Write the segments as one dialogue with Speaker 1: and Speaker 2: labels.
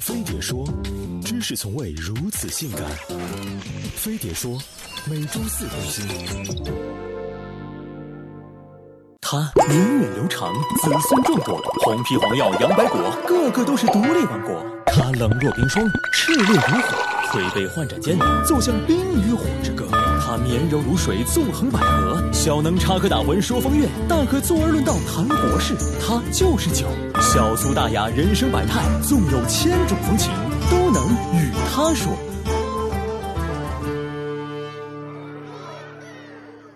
Speaker 1: 飞碟说，知识从未如此性感。飞碟说，每周四更新。他源远流长，子孙众多，红皮黄药杨白果，个个都是独立王国。他冷若冰霜，炽烈如火，推杯换盏间，奏响冰与火之歌。他绵柔如水，纵横捭阖，小能插科打诨说风月，大可坐而论道谈国事。他就是酒，小苏大雅，人生百态，纵有千种风情，都能与他说。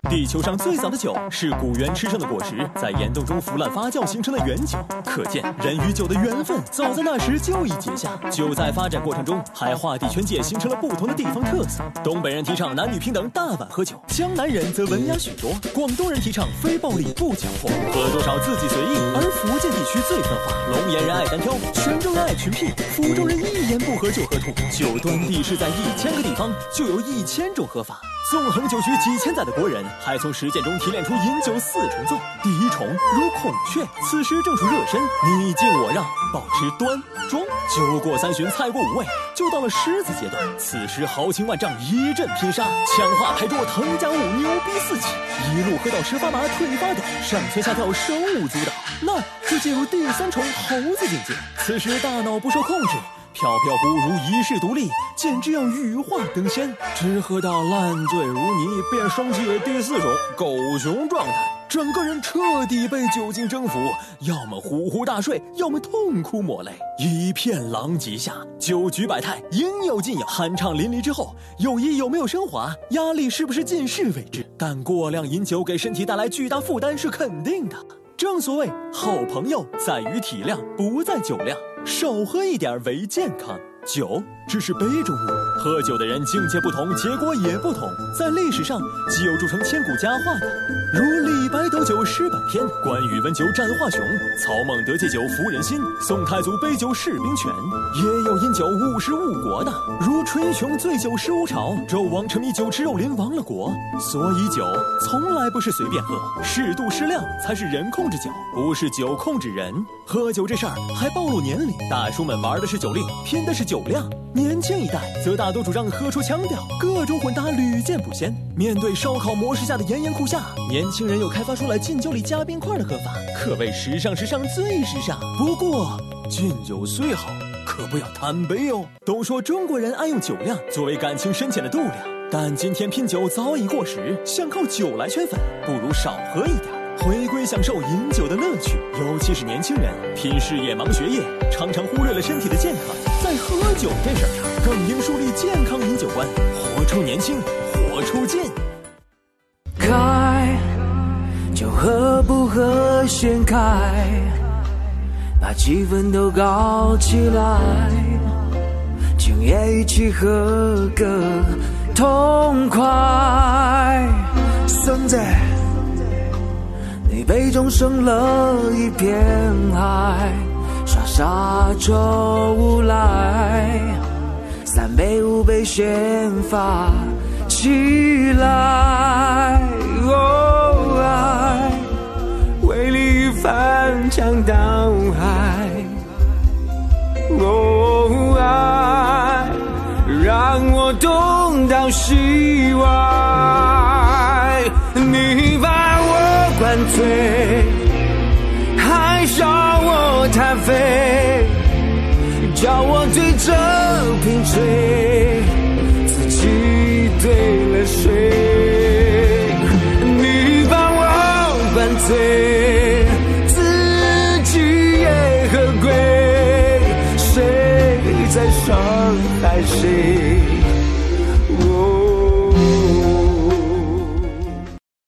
Speaker 1: 地球上最早的酒是古猿吃剩的果实，在岩洞中腐烂发酵形成的原酒，可见人与酒的缘分早在那时就已结下。酒在发展过程中还划地圈界，形成了不同的地方特色。东北人提倡男女平等，大碗喝酒；江南人则文雅许多；广东人提倡非暴力不强迫，喝多少自己随意。而福建地区最分化，龙岩人爱单挑，泉州人爱群癖，福州人一言不合就喝吐。酒端地是在一千个地方就有一千种喝法。纵横酒局几千载的国人，还从实践中提炼出饮酒四重奏。第一重如孔雀，此时正处热身，你敬我让，保持端庄。酒过三巡，菜过五味，就到了狮子阶段，此时豪情万丈，一阵拼杀，枪化牌桌，腾家舞，牛逼四起，一路喝到十发麻，腿发抖，上蹿下跳，手舞足蹈，那就进入第三重猴子境界。此时大脑不受控制。飘飘忽如遗世独立，简直要羽化登仙。只喝到烂醉如泥，便升级为第四种狗熊状态，整个人彻底被酒精征服，要么呼呼大睡，要么痛哭抹泪，一片狼藉下。酒局百态，应有尽有。酣畅淋漓之后，友谊有没有升华，压力是不是尽释未知。但过量饮酒给身体带来巨大负担是肯定的。正所谓，好朋友在于体谅，不在酒量。少喝一点为健康。酒只是杯中物，喝酒的人境界不同，结果也不同。在历史上，既有铸成千古佳话的，如李白斗酒诗百篇，关羽温酒斩华雄，曹孟德借酒服人心，宋太祖杯酒释兵权；也有因酒误事误国的，如春雄醉酒失吴朝，纣王沉迷酒吃肉林亡了国。所以酒从来不是随便喝，适度适量才是人控制酒，不是酒控制人。喝酒这事儿还暴露年龄，大叔们玩的是酒令，拼的是酒量。年轻一代则大多主张喝出腔调，各种混搭屡见不鲜。面对烧烤模式下的炎炎酷夏，年轻人又开发出来敬酒里加冰块的喝法，可谓时尚时尚最时尚。不过敬酒虽好，可不要贪杯哦。都说中国人爱用酒量作为感情深浅的度量，但今天拼酒早已过时，想靠酒来圈粉，不如少喝一点。回归享受饮酒的乐趣，尤其是年轻人拼事业忙学业，常常忽略了身体的健康。在喝酒这事儿上，更应树立健康饮酒观，活出年轻，活出劲。
Speaker 2: 开，酒喝不喝先开，把气氛都搞起来，今夜一起喝个痛快。孙子。你杯中生了一片海，耍傻就无赖，三杯五杯先发起来。哦，爱为你翻江倒海，哦，爱让我东倒西歪，叫我对着瓶吹，自己对了谁？你把我灌醉，自己也喝归，谁在伤害谁？哦。